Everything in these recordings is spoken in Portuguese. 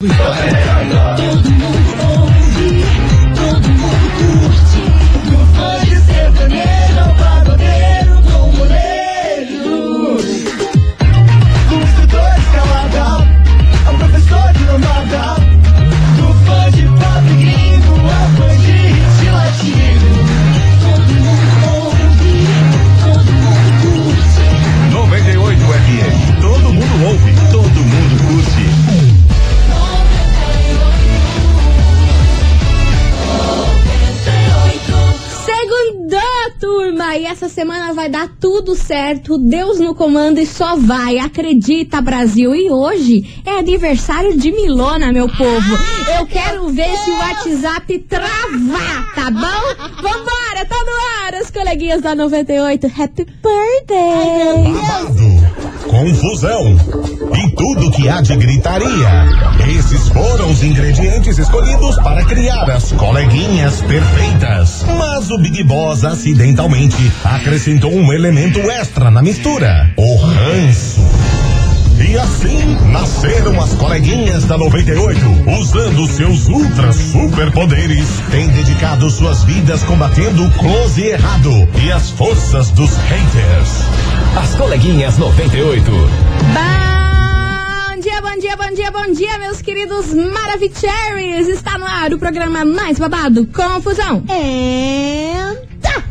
最可爱的。Semana vai dar tudo certo. Deus no comando e só vai. Acredita, Brasil. E hoje é aniversário de Milona, meu povo. Eu quero ver se o WhatsApp travar, tá bom? Vambora, tá no ar, as coleguinhas da 98. Happy birthday! Babado, confusão e tudo que há de gritaria. Esses foram os ingredientes escolhidos para criar as coleguinhas perfeitas. Mas o Big Boss acidentalmente acrescentou um elemento extra na mistura: o ranço. E assim nasceram as coleguinhas da 98, usando seus ultra superpoderes, têm dedicado suas vidas combatendo o close e errado e as forças dos haters. As coleguinhas 98. Bom dia, bom dia, bom dia, bom dia, meus queridos Maravicheries! Está no ar o programa mais babado, Confusão. É.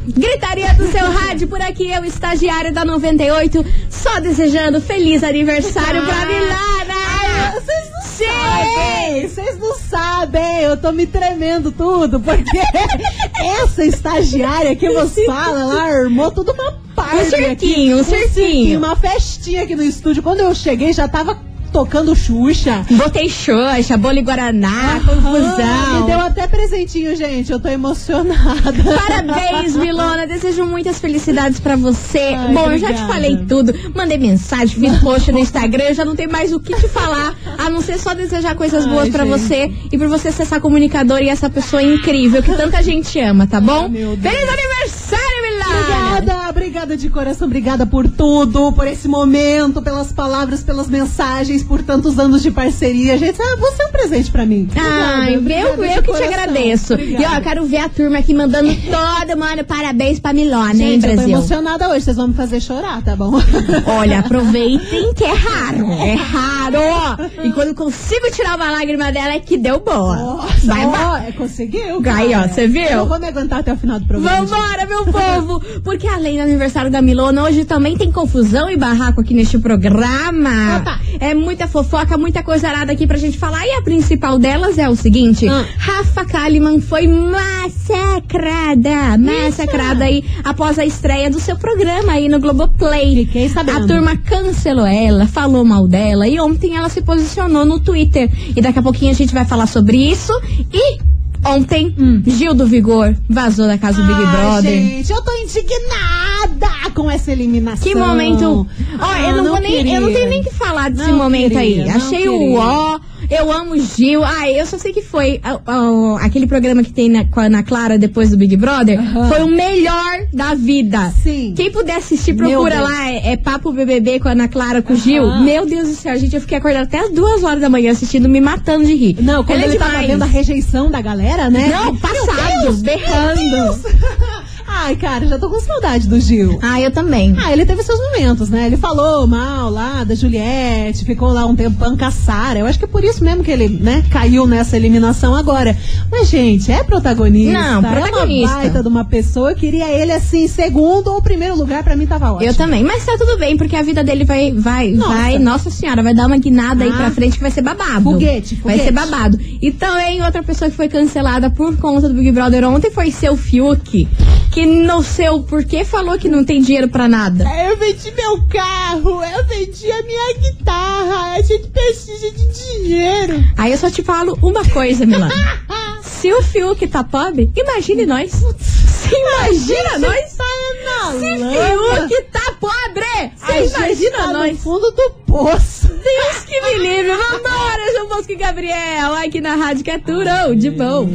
Gritaria do seu rádio, por aqui eu, estagiária da 98, só desejando feliz aniversário pra Milana! Vocês não Sim! sabem, vocês não sabem, eu tô me tremendo tudo, porque essa estagiária que você fala, ela armou tudo uma parte. Um cirquinho, um cirquinho. Uma festinha aqui no estúdio. Quando eu cheguei, já tava tocando Xuxa. Botei xoxa, bolo e guaraná, Ah, me confusão. deu até presentinho, gente. Eu tô emocionada. Parabéns, Milona. Desejo muitas felicidades pra você. Ai, Bom, eu já te obrigada. falei tudo. Mandei mensagem, fiz post no Instagram. Eu já não tenho mais o que te falar, a não ser só desejar coisas Ai, boas pra gente. você e por você ser essa comunicadora e essa pessoa incrível que tanta gente ama, tá bom? Deus. Feliz aniversário, Milona! Obrigada, obrigada de coração, obrigada por tudo, por esse momento, pelas palavras, pelas mensagens, por tantos anos de parceria. Gente, ah, você é um presente pra mim. Ai, Obrigada, eu, eu que te agradeço. Obrigada. E ó, eu quero ver a turma aqui mandando todo mundo parabéns pra Milona, hein, Gente, eu tô Brasil? emocionada hoje, vocês vão me fazer chorar, tá bom? Olha, aproveitem que é raro. É raro. E quando consigo tirar uma lágrima dela é que deu boa. Nossa, Vai, ó, é, conseguiu. Aí, ó, cara. você viu? Eu vou me aguentar até o final do programa. gente. Vambora, meu povo! Porque além aniversário da Milona, hoje também tem confusão e barraco aqui neste programa. Opa. É muita fofoca, muita coisa arada aqui pra gente falar. E a principal delas é o seguinte: Ah. Rafa Kalimann foi massacrada. Massacrada aí após a estreia do seu programa aí no Globoplay. Fiquei sabendo. A turma cancelou ela, falou mal dela e ontem ela se posicionou no Twitter. E daqui a pouquinho a gente vai falar sobre isso. E ontem, Gil do Vigor vazou da casa do Big Hum. Ai, Brother. gente, eu tô indignada com essa eliminação. Que momento. Ó, Ah, eu não, vou nem. Eu não tenho nem que falar desse Não momento aí. queria, não Achei o queria. ó. Eu amo Gil. Ah, eu só sei que foi ah, ah, aquele programa que tem na, com a Ana Clara depois do Big Brother. Foi o melhor da vida. Sim. Quem puder assistir, procura lá. É, é Papo BBB com a Ana Clara, com o Gil. Meu Deus do céu, gente, eu fiquei acordada até as duas horas da manhã assistindo, me matando de rir. Não, quando Ele é ele tava vendo a rejeição da galera, né? Não, passado, Deus, berrando. Ai, cara, já tô com saudade do Gil. Ah, eu também. Ah, ele teve seus momentos, né? Ele falou mal lá da Juliette, ficou lá um tempo a Sara. Eu acho que é por isso mesmo que ele, né, caiu nessa eliminação agora. Mas, gente, é protagonista. Não, protagonista. É uma baita de uma pessoa. Eu queria ele, assim, segundo ou primeiro lugar, pra mim tava ótimo. Eu também, mas tá tudo bem, porque a vida dele vai, vai, Nossa. vai, nossa senhora, vai dar uma guinada aí Ah. pra frente que vai ser babado. Foguete, Vai foguete. ser babado. E também outra pessoa que foi cancelada por conta do Big Brother ontem foi seu Fiuk, que não sei o porquê falou que não tem dinheiro pra nada. Eu vendi meu carro, eu vendi a minha guitarra, a gente precisa de dinheiro. Aí eu só te falo uma coisa, Milana. Se o Fiuk tá pobre, imagine nós. Se imagina nós. Se Fiuk tá pobre, A você gente imagina tá nós. no fundo do poço. Deus que me livre. Vambora, João Bosco e Gabriel. Aqui na rádio tudo de bom.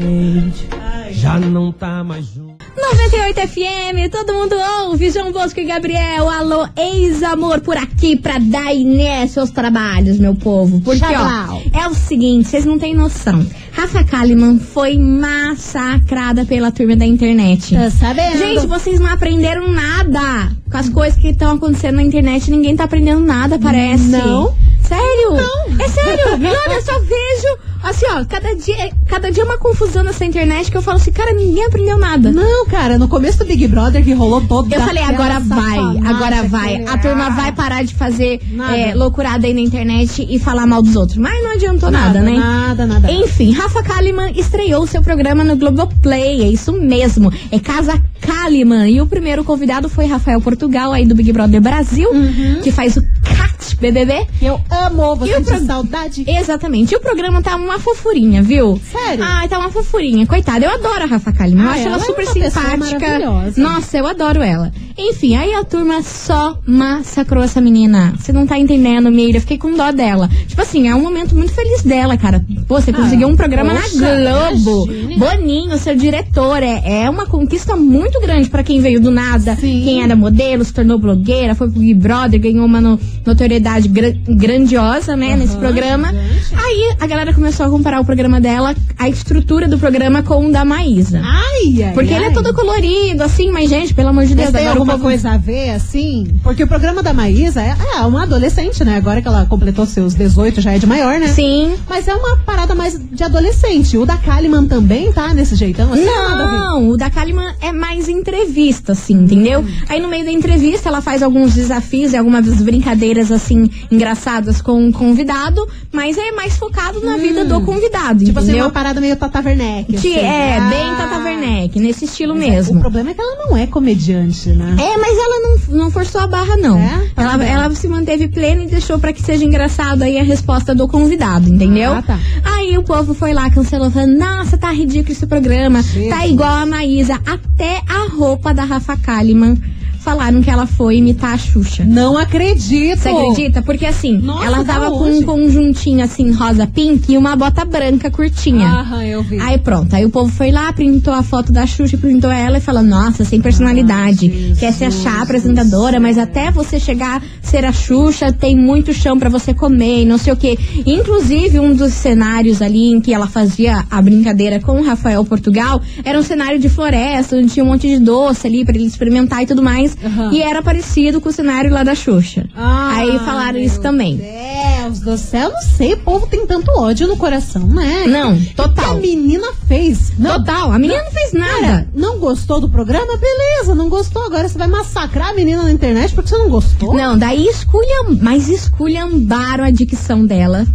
Já não tá mais junto. 98 FM, todo mundo ouve, João Bosco e Gabriel, alô, ex-amor por aqui pra dar Inés seus trabalhos, meu povo. Porque, ó, é o seguinte, vocês não têm noção. Rafa Kalimann foi massacrada pela turma da internet. Tá sabendo? Gente, vocês não aprenderam nada com as coisas que estão acontecendo na internet. Ninguém tá aprendendo nada, parece. Não. Sério? É sério. Milona, eu só vejo. Assim, ó, cada dia, cada dia é uma confusão nessa internet que eu falo assim, cara, ninguém aprendeu nada. Não, cara, no começo do Big Brother que rolou todo Eu falei, agora vai, agora vai. A turma vai para parar de fazer Nada. é, loucurada aí na internet e falar mal dos outros. Mas não adiantou nada, né? Nada, nada. Enfim, Rafa Kalimann estreou seu programa no Globoplay, é isso mesmo. É Casa Kalimann. E o primeiro convidado foi Rafael Portugal, aí do Big Brother Brasil, Uhum. que faz o CAT BBB. Eu amo, você pro- saudade. Exatamente. E o programa tá uma fofurinha, viu? Sério? Ai, tá uma fofurinha. Coitada, eu adoro a Rafa Kalimann. Eu Ah, acho ela, ela é super pessoa simpática. Nossa, eu adoro ela. Enfim, aí a turma só massacrou essa menina. Você não tá entendendo, Miriam. Eu fiquei com dó dela. Tipo assim, é um momento muito feliz dela, cara. Pô, você conseguiu um programa Ah, poxa, na Globo. imagine. Boninho, seu diretor. É, é uma conquista muito grande pra quem veio do nada. Sim. Quem era modelo, se tornou blogueira, foi pro Big Brother, ganhou uma no- notoriedade gra- grandiosa, né, nesse programa. gente. Aí a galera começou a comparar o programa dela, a estrutura do programa com o da Maísa. Ai, ai, Porque ele é ai. todo colorido, assim, mas, gente, pelo amor de Deus, Mas tem alguma coisa a ver, assim? Porque o programa da Maísa é, é uma adolescente, né? Agora que ela completou seus 18, já é de maior, né? Sim. Mas é uma parada mais de adolescente. O da Kalimann também tá nesse jeitão? Assim, ver. Não, o da Kalimann é mais entrevista, assim, entendeu? Aí no meio da entrevista ela faz alguns desafios e algumas brincadeiras, assim, engraçadas com o convidado, mas é mais focado na vida do convidado, Tipo assim, entendeu? uma parada meio Tata Werneck. Que assim. é, Ah. bem Tata Werneck, nesse estilo Mas é, mesmo. O problema é que ela não é comediante, né? É, mas ela não, não forçou a barra, não. É? Ela, ela se manteve plena e deixou pra que seja engraçado aí a resposta do convidado, entendeu? Ah, tá. Aí o povo foi lá, cancelou, falando, nossa, tá ridículo esse programa. Tá igual a Maísa. Até a roupa da Rafa Kalimann falaram que ela foi imitar a Xuxa. Não acredito. Você acredita? Porque assim, Nossa, ela tá tava com onde? um conjuntinho assim, rosa pink e uma bota branca curtinha. Aham, eu vi. Aí pronto, aí o povo foi lá, printou a foto da Xuxa, printou ela e falou, nossa, sem personalidade, quer se achar apresentadora, mas até você chegar a ser a Xuxa, tem muito chão pra você comer e não sei o quê. Inclusive, um dos cenários ali em que ela fazia a brincadeira com o Rafael Portugal, era um cenário de floresta, onde tinha um monte de doce ali pra ele experimentar e tudo mais, Aham. e era parecido com o cenário lá da Xuxa. Ah, aí falaram isso meu também. Deus do céu, não sei, o povo tem tanto ódio no coração, né? Não, O que a total. menina fez? Não, Total, a menina não fez nada. Cara, não gostou do programa? Beleza, não gostou. Agora você vai massacrar a menina na internet porque você não gostou? Não, daí esculham, mas esculhambaram a dicção dela.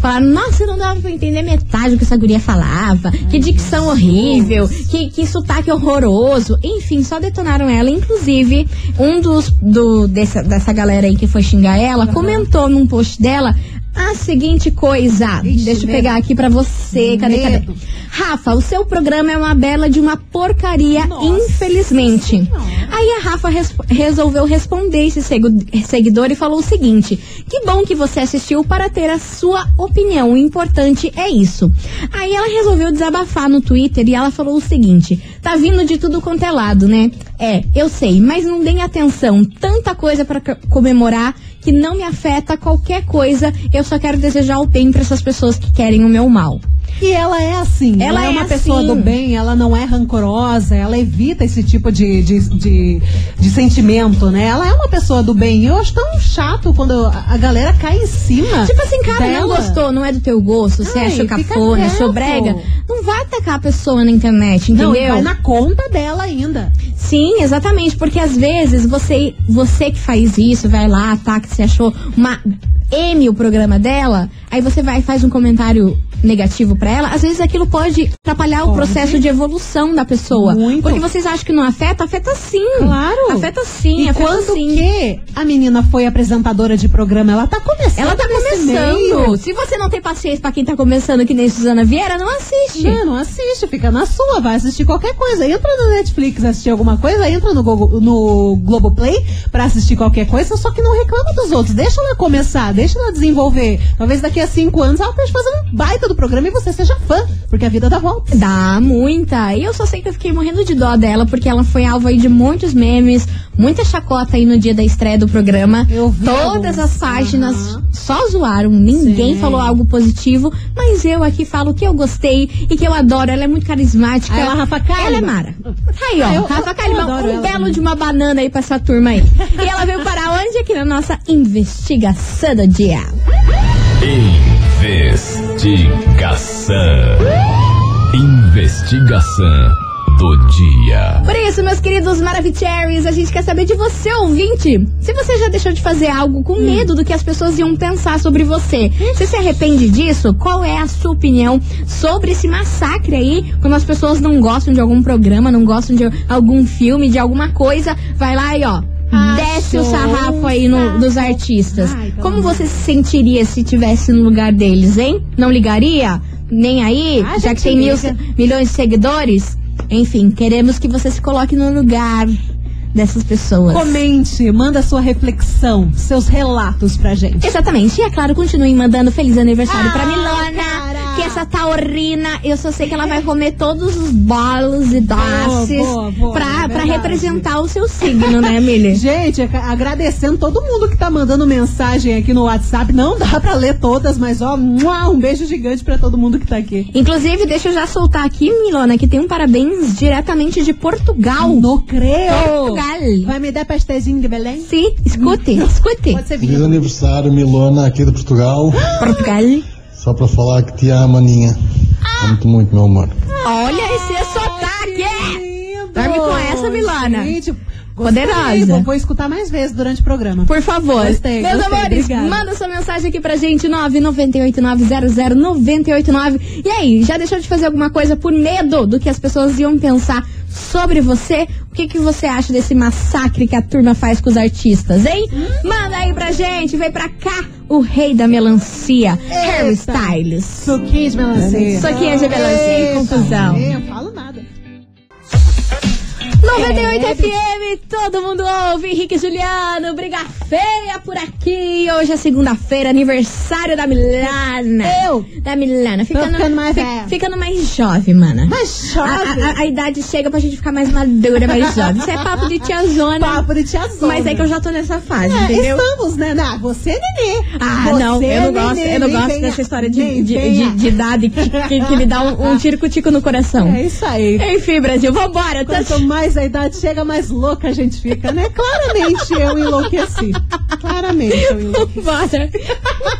Falaram, nossa, não dava pra entender metade do que essa guria falava. que dicção horrível, que, que sotaque horroroso. Enfim, só detonaram ela. Inclusive, um dos do, dessa, dessa galera aí que foi xingar ela comentou num post dela a seguinte coisa. Ixi, Deixa eu medo. pegar aqui pra você. Cadê, cadê? Rafa, o seu programa é uma bela de uma porcaria, Nossa infelizmente. Aí a Rafa res- resolveu responder esse segu- seguidor e falou o seguinte: Que bom que você assistiu para ter a sua opinião. O importante é isso. Aí ela resolveu desabafar no Twitter e ela falou o seguinte: Tá vindo de tudo quanto é lado, né? É, eu sei, mas não deem atenção. Tanta coisa para comemorar que não me afeta qualquer coisa. Eu só quero desejar o bem para essas pessoas que querem o meu mal. E ela é assim. Ela Ela, é é uma assim. pessoa do bem, ela não é rancorosa, ela evita esse tipo de, de, de, de sentimento, né? Ela é uma pessoa do bem. Eu acho tão chato quando a, galera cai em cima. Tipo assim, cara, não dela. gostou, não é do teu gosto, você Ai, achou cafona, achou brega. Não vai atacar a pessoa na internet, entendeu? Não, vai na conta dela ainda. Sim, exatamente, porque às vezes você, você que faz isso, vai lá, ataca, você achou uma M o programa dela, aí você vai e faz um comentário negativo pra ela, às vezes aquilo pode atrapalhar o Pode. processo de evolução da pessoa. Muito. Porque vocês acham que não afeta? Afeta sim. Claro. Afeta sim, E afeta quando sim. que a menina foi apresentadora de programa, ela tá começando. Ela tá começando. Se você não tem paciência pra quem tá começando, que nem Suzana Vieira, não assiste. Não, não assiste, fica na sua, vai assistir qualquer coisa. Entra no Netflix assistir alguma coisa, entra no, Gogo, no Globoplay pra assistir qualquer coisa, só que não reclama dos outros. Deixa ela começar, deixa ela desenvolver. Talvez daqui a cinco anos ela esteja fazendo um baita do programa e você seja fã, porque a vida dá volta. Dá muita. E eu só sei que eu fiquei morrendo de dó dela, porque ela foi alvo aí de muitos memes, muita chacota aí no dia da estreia do programa. Eu vi Todas as páginas Aham. só zoaram, ninguém Sim. falou algo positivo, mas eu aqui falo que eu gostei e que eu adoro. Ela é muito carismática. Aí ela, Rafa Kalimann. Ela é Mara. Aí, ó. Ah, eu- Rafa Kalimann, um ela belo de uma banana aí pra essa turma aí. e ela veio para onde? Aqui na nossa investigação do dia. Investigação. Investigação do dia. Por isso, meus queridos Maravicheries, a gente quer saber de você, ouvinte. Se você já deixou de fazer algo com medo do que as pessoas iam pensar sobre você. Você se arrepende disso? Qual é a sua opinião sobre esse massacre aí? Quando as pessoas não gostam de algum programa, não gostam de algum filme, de alguma coisa, vai lá e ó. Desce o sarrafo aí no- dos artistas. Ai, Como você se sentiria se tivesse no lugar deles, hein? Não ligaria? Nem aí? A já que tem mil, milhões de seguidores? Enfim, queremos que você se coloque no lugar dessas pessoas. Comente, manda sua reflexão, seus relatos pra gente. Exatamente. E é claro, continuem mandando feliz aniversário pra Ah, Milona. cara. Que essa taurina, eu só sei que ela vai comer todos os bolos e doces boa, boa, pra, é pra representar o seu signo, né, Mili? Gente, aca- agradecendo todo mundo que tá mandando mensagem aqui no WhatsApp. Não dá pra ler todas, mas ó, um beijo gigante pra todo mundo que tá aqui. Inclusive, deixa eu já soltar aqui, Milona, que tem um parabéns diretamente de Portugal. Não creio! Portugal. Vai me dar pastezinho de Belém? Sim, escute, escute. Pode ser Feliz aniversário, Milona, aqui de Portugal. Portugal. Só para falar que te amo, Aninha. Muito, muito, meu amor. Olha esse sotaque! Lindo. Dorme com essa, Milana. Gente, Poderosa. Vou, vou escutar mais vezes durante o programa. Por favor. Gostei, Meus gostei, amores, obrigada. manda sua mensagem aqui pra gente, 998900989. E aí, já deixou de fazer alguma coisa por medo do que as pessoas iam pensar sobre você? O que, que você acha desse massacre que a turma faz com os artistas, hein? Manda aí pra gente, vem pra cá, o rei da melancia, Harry. Styles. Suquinho de melancia. Suquinho de melancia e Eita, confusão. Eu falo nada. 98 É, FM, todo mundo ouve. Henrique e Juliano, briga feia por aqui. Hoje é segunda-feira, aniversário da Milana. Eu? Da Milana. Ficando, ficando mais velha. ficando mais jovem, mana. Mas A, chove. a- a idade chega pra gente ficar mais madura, mais jovem. Isso é papo de tiazona. Papo de tiazona. Mas é que eu já tô nessa fase, É, entendeu? estamos, né? Não, você, nenê. Ah, Você, não, eu não gosto, nenê, eu não gosto dessa história de, de, de- de idade que, que- que me dá um, um tico-tico no coração. É isso aí. Enfim, Brasil, vambora. Tá- Quanto mais a idade chega, mais louca a gente fica, né? Claramente eu enlouqueci. Claramente eu enlouqueci. Vambora.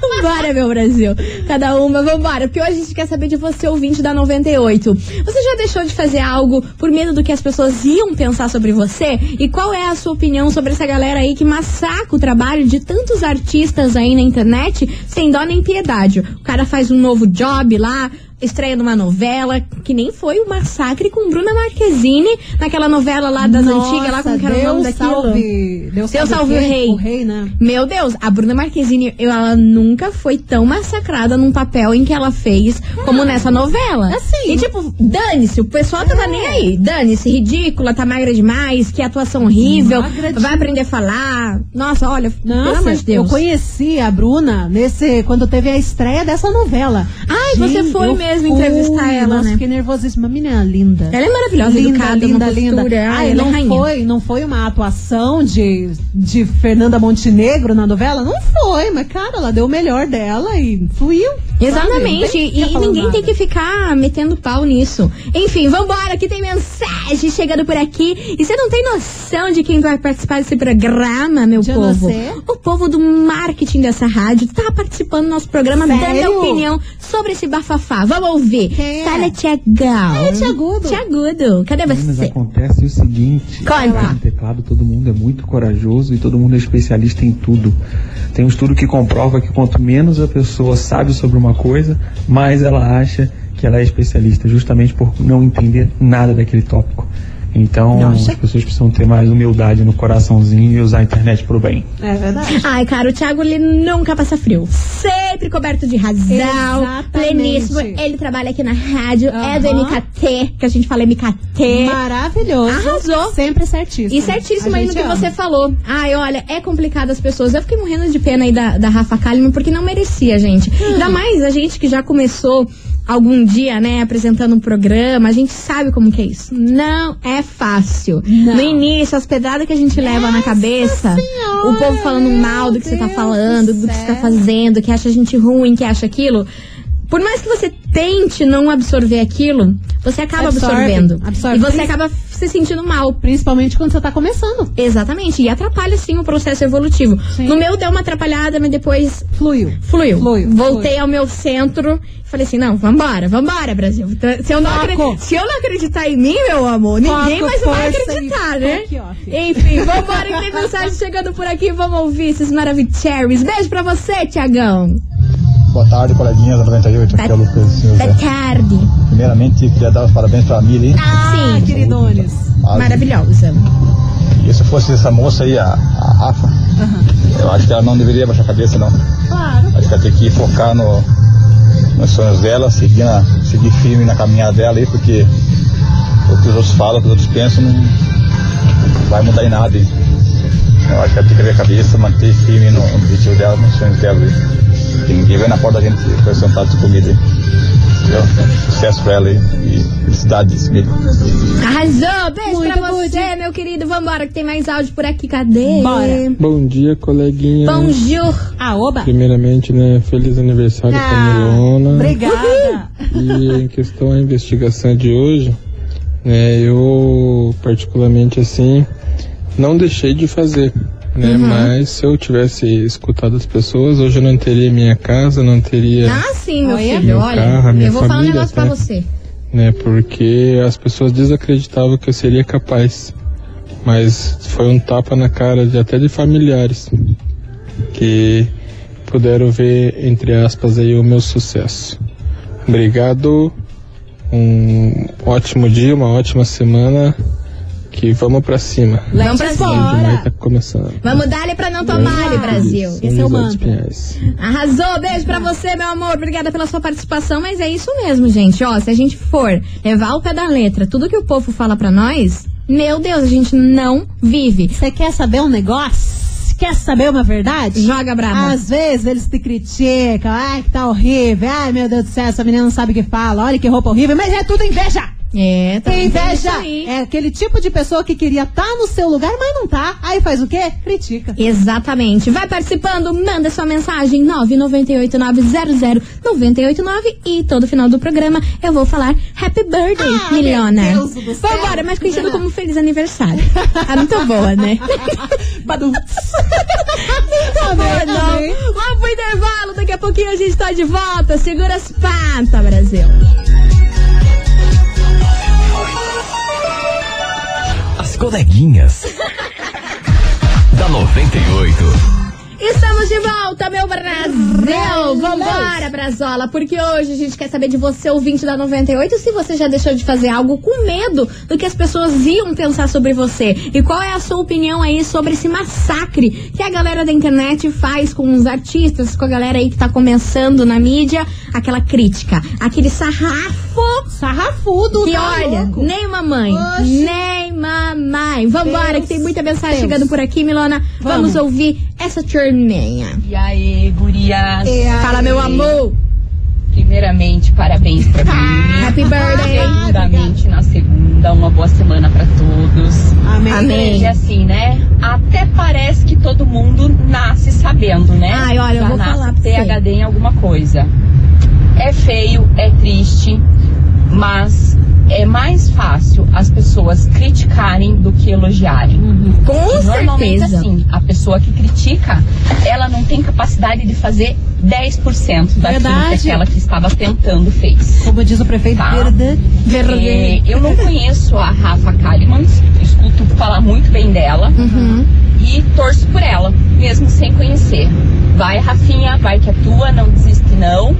Vambora, meu Brasil. Cada uma, vambora. Porque hoje a gente quer saber de você, ouvinte da 98. Você já deixou de fazer algo por medo do que as pessoas iam pensar sobre você? E qual é a sua opinião sobre essa galera aí que massacra o trabalho de tantos artistas aí na internet sem dó nem piedade? O cara faz um novo job lá. Estreia numa novela, que nem foi o massacre com Bruna Marquezine, naquela novela lá das antigas, lá como que era o nome Deus daquilo? salve, Deus Deus salve, salve o rei. O rei, né? Meu Deus, a Bruna Marquezine, ela nunca foi tão massacrada num papel em que ela fez como nessa novela. Assim. E tipo, dane-se, o pessoal tava É. nem aí. Dane-se, ridícula, tá magra demais, que atuação horrível, Magra de- vai aprender a falar. Nossa, olha, pelo Nossa, amor de Deus. eu conheci a Bruna nesse quando teve a estreia dessa novela. Ai, você foi mesmo entrevistar ela, nossa, né? Fiquei nervosíssima. Menina linda. Ela é maravilhosa, linda, educada, linda, linda. Ai, ela é não rainha. foi, não foi uma atuação de, de Fernanda Montenegro na novela? Não foi, mas cara, ela deu o melhor dela e fluiu. Exatamente, sabe? Tem e, falando ninguém tem nada. que ficar metendo pau nisso. Enfim, vambora, que tem mensagem chegando por aqui. E você não tem noção de quem vai participar desse programa, meu De povo. você? O povo do marketing dessa rádio tá participando do nosso programa, dando Sério? a opinião sobre esse bafafá. Vamos ouvir. É? Fala, Tiagão. É, Tiagudo. Tiagudo, cadê Mas você? acontece o seguinte, Conta. no teclado todo mundo é muito corajoso e todo mundo é especialista em tudo. Tem um estudo que comprova que quanto menos a pessoa sabe sobre uma coisa, mais ela acha que ela é especialista, justamente por não entender nada daquele tópico. Então, Nossa. as pessoas precisam ter mais humildade no coraçãozinho e usar a internet pro bem. É verdade. Ai, cara, o Thiago ele nunca passa frio. Sempre coberto de razão. Exatamente. Pleníssimo. Ele trabalha aqui na rádio. É do. MKT, que a gente fala MKT. Maravilhoso. Arrasou. Sempre certíssimo. E certíssimo A aí no que ama. você falou. Ai, olha, é complicado as pessoas. Eu fiquei morrendo de pena aí da, da Rafa Kalimann, porque não merecia, gente. Hum. Ainda mais a gente que já começou algum dia, né, apresentando um programa, a gente sabe como que é isso. Não é fácil. Não. No início, as pedradas que a gente leva na cabeça, Senhora, o povo falando mal do que você tá Deus falando, do do que você tá fazendo, que acha a gente ruim, que acha aquilo. Por mais que você tente não absorver aquilo, você acaba Absorve, absorvendo. absorve. E você acaba se sentindo mal. Principalmente quando você tá começando. Exatamente. E atrapalha sim o processo evolutivo. Sim. No meu deu uma atrapalhada, mas depois Fluiu. fluiu. Fluiu, Voltei fluiu. ao meu centro e falei assim: não, vambora, vambora, Brasil. Se eu, não se eu não acreditar em mim, meu amor, ninguém Foco, mais vai acreditar, né? Enfim, vambora que tem mensagem chegando por aqui. Vamos ouvir esses maravilhosos. Beijo pra você, Tiagão. Boa tarde, coleguinhas da 98. Aqui é o Lucas. Da tarde. Primeiramente, queria dar os parabéns pra Mili. Ah, Sim. queridones. A- Maravilhosa. E se fosse essa moça aí, a, a Rafa, eu acho que ela não deveria baixar a cabeça, não. Claro. Acho que ela tem que focar no, nos sonhos dela, seguir, na, seguir firme na caminhada dela aí, porque o que os outros falam, o que os outros pensam, não vai mudar em nada. hein. Eu acho que ela tem que abrir a cabeça, manter firme no objetivo dela, nos sonhos dela. aí. Tem ninguém vai na porta da gente oferecer um prato de comida. aí. Sucesso pra ela aí. E felicidades, Mili. Arrasou. Beijo Muito pra você, meu querido. Vambora que tem mais áudio por aqui. Cadê? Bora. Bom dia, coleguinha. Bonjour. Ah, oba. Primeiramente, né, feliz aniversário pra Ah, Milona. Obrigada. E em questão à investigação de hoje, né, eu particularmente assim não deixei de fazer, né? Uhum. Mas se eu tivesse escutado as pessoas, hoje eu não teria minha casa, não teria, Ah, sim, meu Olha. filho. Meu Olha, carro, minha eu vou falar um família negócio pra até. você. né? Porque as pessoas desacreditavam que eu seria capaz. Mas foi um tapa na cara de até de familiares que puderam ver, entre aspas, aí o meu sucesso. Obrigado, um ótimo dia, uma ótima semana. Que vamos pra cima. Vamos pra O cima. demais tá começando. Vamos dar-lhe pra não tomar, Vamos. Brasil. Esse é o mantra. Arrasou, beijo pra você, meu amor. Obrigada pela sua participação, mas é isso mesmo, gente. Ó, se a gente for levar ao pé da letra tudo que o povo fala pra nós, meu Deus, a gente não vive. Você quer saber um negócio? Quer saber uma verdade? Joga braba. Às vezes eles te criticam, ai que tá horrível, ai meu Deus do céu, essa menina não sabe o que fala, olha que roupa horrível, mas é tudo inveja! É, tá Inveja é aquele tipo de pessoa que queria estar no seu lugar, mas não tá. Aí faz o quê? Critica. Exatamente. Vai participando, manda sua mensagem 998900989 e todo final do programa eu vou falar Happy Birthday, Ah, Milona. meu Deus do céu. Vambora, mais conhecido como Feliz Aniversário. Ah, muito boa, né? Badum. Tá bom, não. Vamos pro intervalo, daqui a pouquinho a gente tá de volta. Segura as patas, Brasil. Coleguinhas. da 98. Estamos de volta, meu Brasil! Vambora, Brazola, porque hoje a gente quer saber de você, ouvinte da 98, se você já deixou de fazer algo com medo do que as pessoas iam pensar sobre você. E qual é a sua opinião aí sobre esse massacre que a galera da internet faz com os artistas, com a galera aí que tá começando na mídia, aquela crítica, aquele sarrafo Sarrafudo, que tá olha, louco. nem mamãe, Oxi. nem mamãe. Vambora, Deus, que tem muita mensagem Deus. chegando por aqui, Milona. Vamos, Vamos. ouvir essa turminha. E aí, gurias? E aí? Fala, meu amor. Primeiramente, parabéns pra mim. Happy birthday. Segundamente, na segunda, uma boa semana pra todos. Amém. Amém. E assim, né? Até parece que todo mundo nasce sabendo, né? Ai, olha, eu Já vou nasce falar pra você. PhD em alguma coisa. É feio, é triste, mas é mais fácil as pessoas criticarem do que elogiarem. Com Normalmente, certeza. assim, a pessoa que critica, ela não tem capacidade de fazer 10% daquilo Verdade. que aquela que estava tentando fez. Como diz o prefeito Tá. Verde. Verdade. É, eu não conheço a Rafa Kalimann, escuto falar muito bem dela Uhum. e torço por ela, mesmo sem conhecer. Vai, Rafinha, vai que é tua, não desiste não.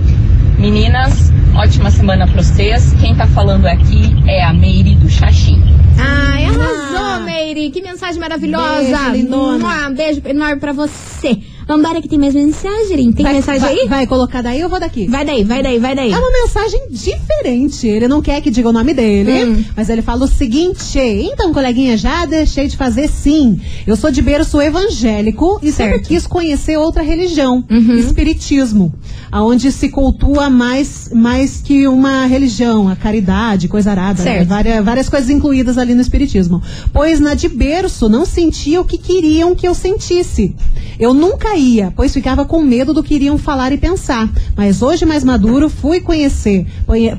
Meninas, ótima semana pra vocês. Quem tá falando aqui é a Meire do Xaxim. Ai, arrasou, Meire. Que mensagem maravilhosa. Beijo, Um beijo enorme pra você. Vambora que tem mais mensagem. Tem vai, mensagem vai, aí? Vai colocar daí ou vou daqui? Vai daí, vai daí, vai daí. É uma mensagem diferente. Ele não quer que diga o nome dele, Hum. mas ele fala o seguinte: então, coleguinha, já deixei de fazer sim. Eu sou de berço evangélico e sempre Certo. quis conhecer outra religião, Uhum. espiritismo. Aonde se cultua mais, mais que uma religião, a caridade, coisa arada, né? Várias, várias coisas incluídas ali no espiritismo. Pois na de berço não sentia o que queriam que eu sentisse. Eu nunca ia, pois ficava com medo do que iriam falar e pensar. Mas hoje, mais maduro, fui conhecer.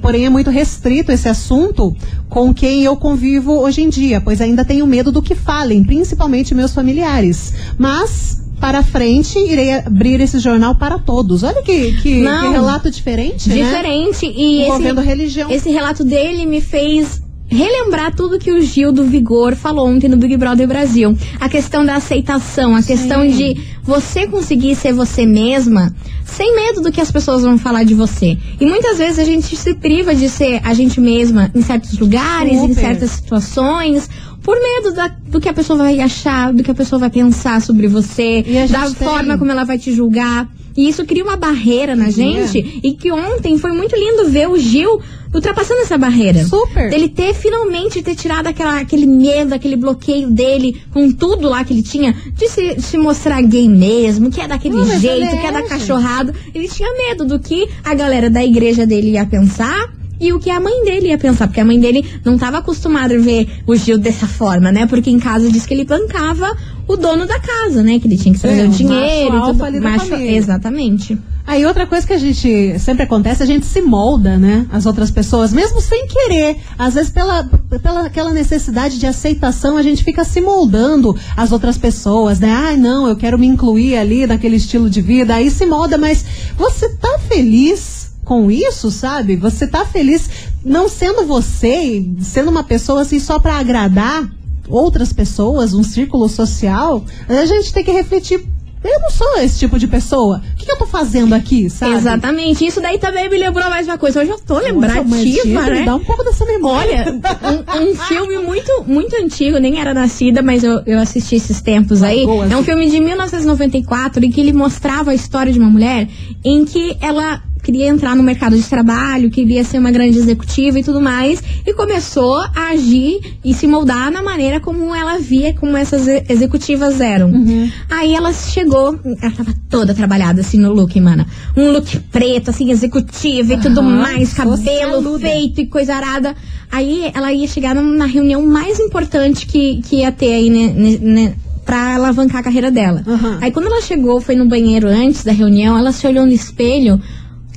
Porém, é muito restrito esse assunto com quem eu convivo hoje em dia, pois ainda tenho medo do que falem, principalmente meus familiares. Mas. Para frente, irei abrir esse jornal para todos. Olha que, que, que relato diferente, né? Diferente. E Envolvendo esse, religião. esse relato dele me fez relembrar tudo que o Gil do Vigor falou ontem no Big Brother Brasil. A questão da aceitação, a questão de você conseguir ser você mesma sem medo do que as pessoas vão falar de você. E muitas vezes a gente se priva de ser a gente mesma em certos lugares, em Super. certas situações. Por medo da- do que a pessoa vai achar, do que a pessoa vai pensar sobre você, da tem- forma como ela vai te julgar. E isso cria uma barreira na gente. E que ontem foi muito lindo ver o Gil ultrapassando essa barreira. Super. Dele ter finalmente ter tirado aquela, aquele medo, aquele bloqueio dele, com tudo lá que ele tinha, de se, se mostrar gay mesmo, que é daquele Não, jeito, ele que é é, da gente. cachorrada. Ele tinha medo do que a galera da igreja dele ia pensar. E o que a mãe dele ia pensar, porque a mãe dele não estava acostumada a ver o Gil dessa forma, né? Porque em casa diz que ele bancava o dono da casa, né? Que ele tinha que trazer É, o dinheiro macho tudo. ali Macho- exatamente. Aí outra coisa que a gente sempre acontece, a gente se molda, né? As outras pessoas, mesmo sem querer. Às vezes pela, pela aquela necessidade de aceitação, a gente fica se moldando as outras pessoas, né? Ai, não, eu quero me incluir ali naquele estilo de vida. Aí se molda, mas você tá feliz com isso, sabe? Você tá feliz não sendo você, sendo uma pessoa assim só pra agradar outras pessoas, um círculo social? A gente tem que refletir. Eu não sou esse tipo de pessoa. O que, que eu tô fazendo aqui, sabe? Exatamente. Isso daí também me lembrou mais uma coisa. Hoje eu tô lembrativa, né? Dá um pouco dessa memória. Olha, um, um filme muito, muito antigo, nem era nascida, mas eu, eu assisti esses tempos aí. Boa, é um filme de 1994 em que ele mostrava a história de uma mulher em que ela queria entrar no mercado de trabalho, queria ser uma grande executiva e tudo mais, e começou a agir e se moldar na maneira como ela via como essas executivas eram. Uhum. Aí ela chegou, ela tava toda trabalhada assim no look, mana. Um look preto, assim, executiva e tudo mais, cabelo feito e coisa arada. Aí ela ia chegar na, reunião mais importante que, que ia ter aí, né, né, pra alavancar a carreira dela. Aham. Aí quando ela chegou, foi no banheiro antes da reunião, ela se olhou no espelho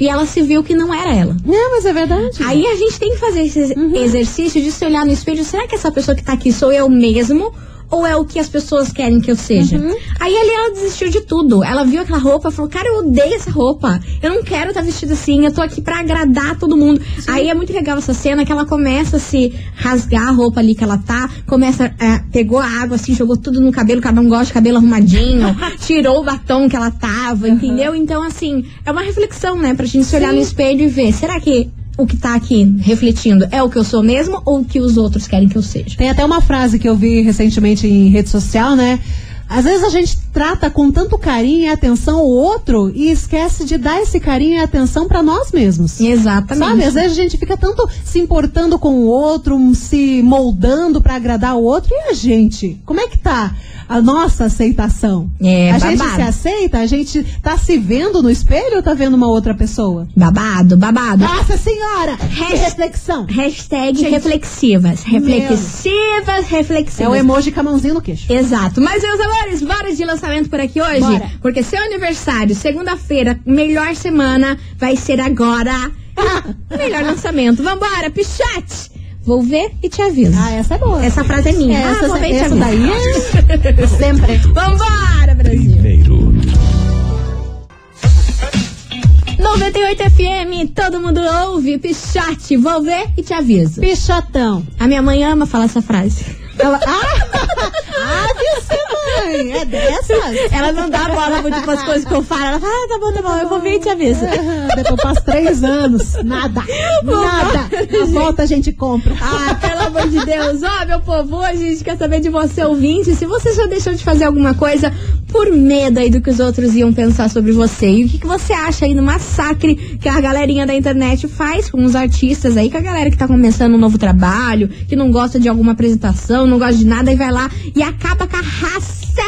e ela se viu que não era ela. Não, mas é verdade. Aí a gente tem que fazer esse exercício de se olhar no espelho. Será que essa pessoa que tá aqui sou eu mesmo? Ou é o que as pessoas querem que eu seja? Aí ali ela desistiu de tudo. Ela viu aquela roupa e falou: Cara, eu odeio essa roupa. Eu não quero estar vestida assim. Eu tô aqui pra agradar todo mundo. Aí é muito legal essa cena que ela começa a se rasgar a roupa ali que ela tá. Começa, é, pegou a água assim, jogou tudo no cabelo. Cada um gosta de cabelo arrumadinho. tirou o batom que ela tava, entendeu? Então, assim, é uma reflexão, né? Pra gente se olhar no espelho e ver: será que o que tá aqui refletindo é o que eu sou mesmo ou o que os outros querem que eu seja? Tem até uma frase que eu vi recentemente em rede social, né? Às vezes a gente trata com tanto carinho e atenção o outro e esquece de dar esse carinho e atenção pra nós mesmos. Exatamente. Sabe, às vezes a gente fica tanto se importando com o outro, se moldando pra agradar o outro. E a gente? Como é que tá a nossa aceitação? É, a gente babado. se aceita? A gente tá se vendo no espelho ou tá vendo uma outra pessoa? Babado, babado. Nossa senhora! Hasht- reflexão! Hashtag reflexivas. Reflexivas, reflexivas. É o emoji com a mãozinha no queixo. Exato. Mas, meus amores, bora de lançamento por aqui hoje? Bora. Porque seu aniversário, segunda-feira, melhor semana, vai ser agora. melhor lançamento. Vambora, pichate! Vou ver e te aviso. Ah, essa é boa. Essa frase é minha. Essa, ah, vou ver e te essa aviso. daí é sempre. Vambora, Brasil! Primeiro. 98 FM, todo mundo ouve, pichate, vou ver e te aviso. Pichotão. A minha mãe ama falar essa frase. Ela, ah, mãe? É dessas? Ela não dá bola muito pras coisas que eu falo. Ela fala, ah, tá bom, tá bom, eu vou ver e te aviso. Ah, Depois passa três anos. Nada. Nada. Na volta a gente compra. Ah, pelo amor de Deus. Ó, meu povo, hoje a gente quer saber de você, ouvinte, se você já deixou de fazer alguma coisa por medo aí do que os outros iam pensar sobre você. E o que, que você acha aí do massacre que a galerinha da internet faz com os artistas aí, com a galera que tá começando um novo trabalho, que não gosta de alguma apresentação, não gosta de nada, e vai lá e acaba com a raça do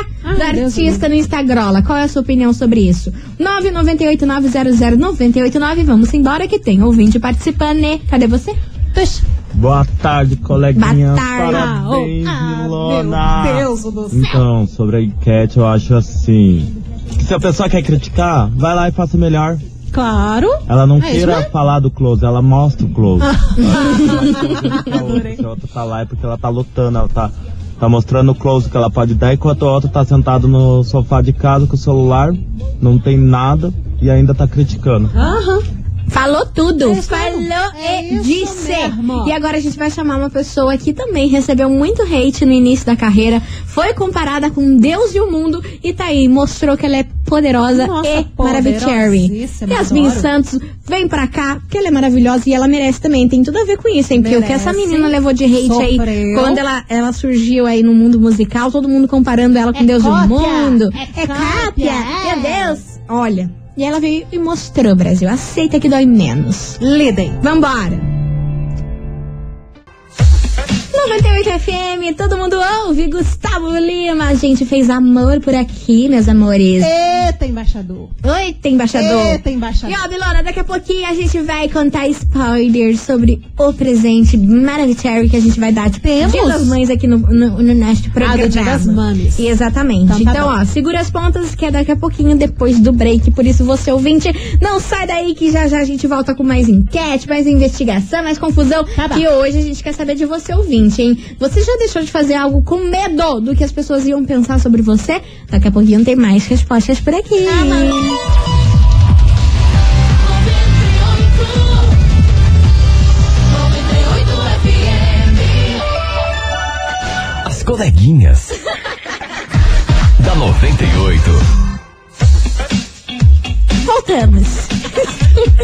Ai, Deus artista no Instagram. Qual é a sua opinião sobre isso? 998-900-989. Vamos embora que tem ouvinte participando, né? Cadê você? Boa tarde, coleguinha. Boa tarde. Parabéns, Ah, Milona. meu Deus do céu. Então, sobre a enquete, eu acho assim. Que se a pessoa quer criticar, vai lá e faça melhor. Claro. Ela não É isso queira mesmo. falar do close, ela mostra o close. Adorei. Se a outra tá lá é porque ela tá lutando, ela tá, tá mostrando o close que ela pode dar, enquanto a outra tá sentado no sofá de casa com o celular, não tem nada e ainda tá criticando. Aham. Falou tudo. É Falou. É e isso disse. mesmo. E agora a gente vai chamar uma pessoa que também recebeu muito hate no início da carreira. Foi comparada com Deus e o mundo. E tá aí, mostrou que ela é poderosa Nossa, e maravilhosa. Yasmin. Santos, vem pra cá, porque ela é maravilhosa e ela merece também. Tem tudo a ver com isso, hein? Porque o que essa Merece. menina levou de hate aí, Sofreu. quando ela, ela surgiu aí no mundo musical, todo mundo comparando ela com É Deus e o mundo. é é. meu Deus. Olha, e ela veio e mostrou, Brasil. Aceita que dói menos. Lidem. Vambora! 98 FM, todo mundo ouve. Gustavo Lima, a gente fez amor por aqui, meus amores. Eita, embaixador. Oi, tem embaixador. Eita, embaixador. E ó, Bilona, daqui a pouquinho a gente vai contar spoilers sobre o presente maravilhoso que a gente vai dar de Temos? Dia das Mães aqui no, no, no nosso programa. Ah, Dia das Mames. Exatamente. Então Então, tá bom. ó, segura as pontas que é daqui a pouquinho depois do break. Por isso, você ouvinte, não sai daí que já já a gente volta com mais enquete, mais investigação, mais confusão. Tá e hoje a gente quer saber de você, ouvinte, hein? Você já deixou de fazer algo com medo do que as pessoas iam pensar sobre você? Daqui a pouquinho tem mais respostas por aqui. As coleguinhas. da 98. Voltamos.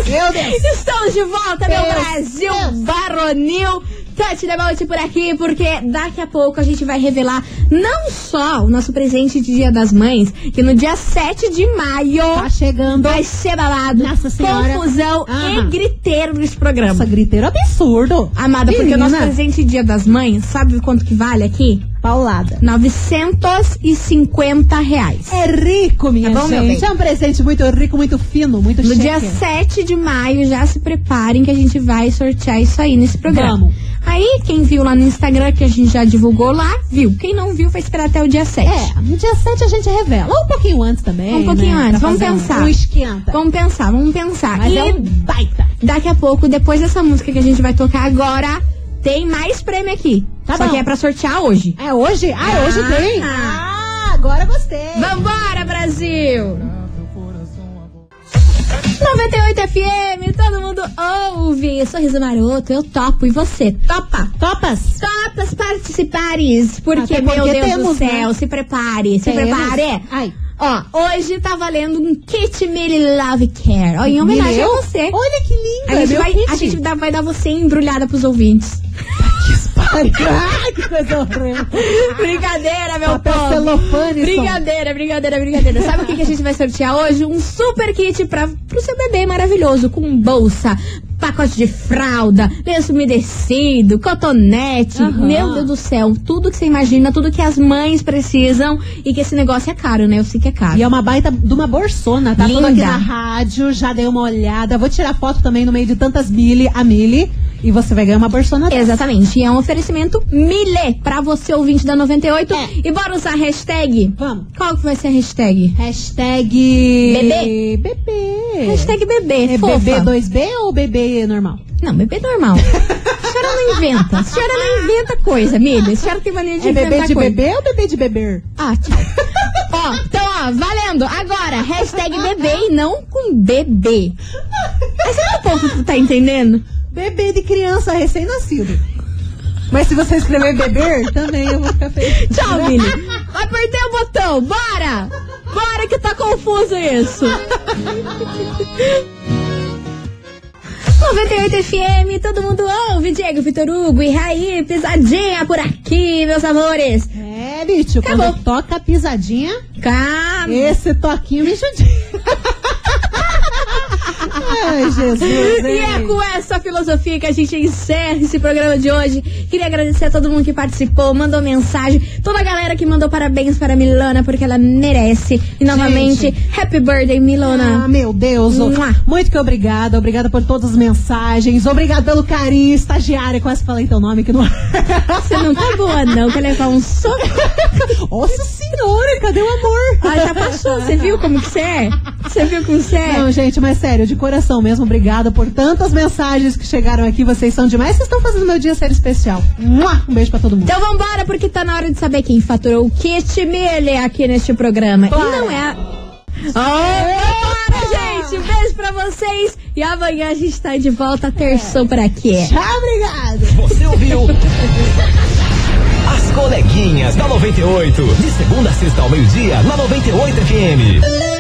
Meu Deus. Estamos de volta, meu Deus, Brasil Deus. varonil. Tati Debote por aqui, porque daqui a pouco a gente vai revelar não só o nosso presente de Dia das Mães, que no dia 7 de maio Tá chegando. vai ser babado, Nossa Senhora. confusão e griteiro nesse programa. Nossa, griteiro absurdo. Amada, porque o nosso Menina. presente de Dia das Mães, sabe quanto que vale aqui? Paulada. 950 reais. É rico, minha Tá bom, gente. É um presente muito rico, muito fino, muito No dia 7 de maio, já se preparem que a gente vai sortear isso aí nesse programa. Vamos. Aí, quem viu lá no Instagram, que a gente já divulgou lá, viu. Quem não viu, vai esperar até o dia 7. É, no dia 7 a gente revela. Ou um pouquinho antes também. Um pouquinho né? antes, Pra vamos fazer um- pensar. Um esquenta. Vamos pensar, vamos pensar. Mas e é um baita. daqui a pouco, depois dessa música que a gente vai tocar agora, tem mais prêmio aqui. Tá Só bom. que é pra sortear hoje. É hoje? Ah, hoje Ah. tem. Ah, agora gostei. Vambora, Brasil! 98 FM, todo mundo ouve. Sorriso maroto, eu topo. E você, topa? Topas? Topas participares, porque, Até meu porque Deus do temos, céu, né? se prepare, se Temos. prepare. Ai. Ó, hoje tá valendo um kit Millie Love Care. Ó, em homenagem Meu? a você. Olha que lindo. A gente, meu vai, a gente dá- vai dar você embrulhada pros ouvintes. Ai, que coisa horrível. Brincadeira, meu Papel povo. celofane, Brincadeira, brincadeira, brincadeira. Sabe o que, que a gente vai sortear hoje? Um super kit pra, pro seu bebê maravilhoso, com bolsa, pacote de fralda, lenço umedecido, cotonete. Aham. Meu Deus do céu, tudo que você imagina, tudo que as mães precisam e que esse negócio é caro, né? Eu sei que é caro. E é uma baita de uma borsona, tá? Linda. aqui na rádio, já dei uma olhada. Vou tirar foto também no meio de tantas mili, a mili. E você vai ganhar uma borsona dessa. Exatamente. E é um oferecimento Milê pra você, ouvinte da 98. É. E bora usar a hashtag? Vamos. Qual que vai ser a hashtag? Hashtag... Bebê? Bebê. Hashtag bebê. É fofa. bebê 2B ou bebê normal? Não, bebê normal. A senhora não inventa. A senhora não inventa coisa, Milha. A senhora tem mania de É inventar bebê de coisa. bebê ou bebê de beber? Ah, tchau. ó, então, ó, valendo. Agora, hashtag bebê e não com bebê. Mas será que o povo tá entendendo? Bebê de criança recém-nascido. Mas se você escrever beber, também eu vou ficar feliz. Tchau, Milha. Apertei o botão. Bora! Bora que tá confuso isso. 98 FM, todo mundo ouve. Diego, Vitor Hugo e Raí, pisadinha por aqui, meus amores. É, bicho, Acabou. quando toca pisadinha, Calma. esse toquinho me judia. Ai, Jesus. E é com essa filosofia que a gente encerra esse programa de hoje. Queria agradecer a todo mundo que participou, mandou mensagem, toda a galera que mandou parabéns para Milona, porque ela merece. E novamente, happy birthday, Milona. Ah, meu Deus. Mua. Muito que obrigada. Obrigada por todas as mensagens. Obrigada pelo carinho, estagiária. Quase falei teu nome aqui no Você não tá boa, não, quer levar um soco? Nossa senhora, cadê o amor? Ah, já passou. Você viu como que você é? Você viu como você é? Não, gente, mas sério, de coração mesmo, obrigada por tantas mensagens que chegaram aqui. Vocês são demais. Vocês estão fazendo meu dia ser especial. Um beijo pra todo mundo. Então vambora, porque tá na hora de saber quem faturou o kit Mille aqui neste programa. Bora. E não é. Oh, gente! Um beijo pra vocês. E amanhã a gente tá de volta, terçou por aqui. Tchau, obrigada. Você ouviu? As coleguinhas da 98. De segunda a sexta ao meio-dia, na 98 FM.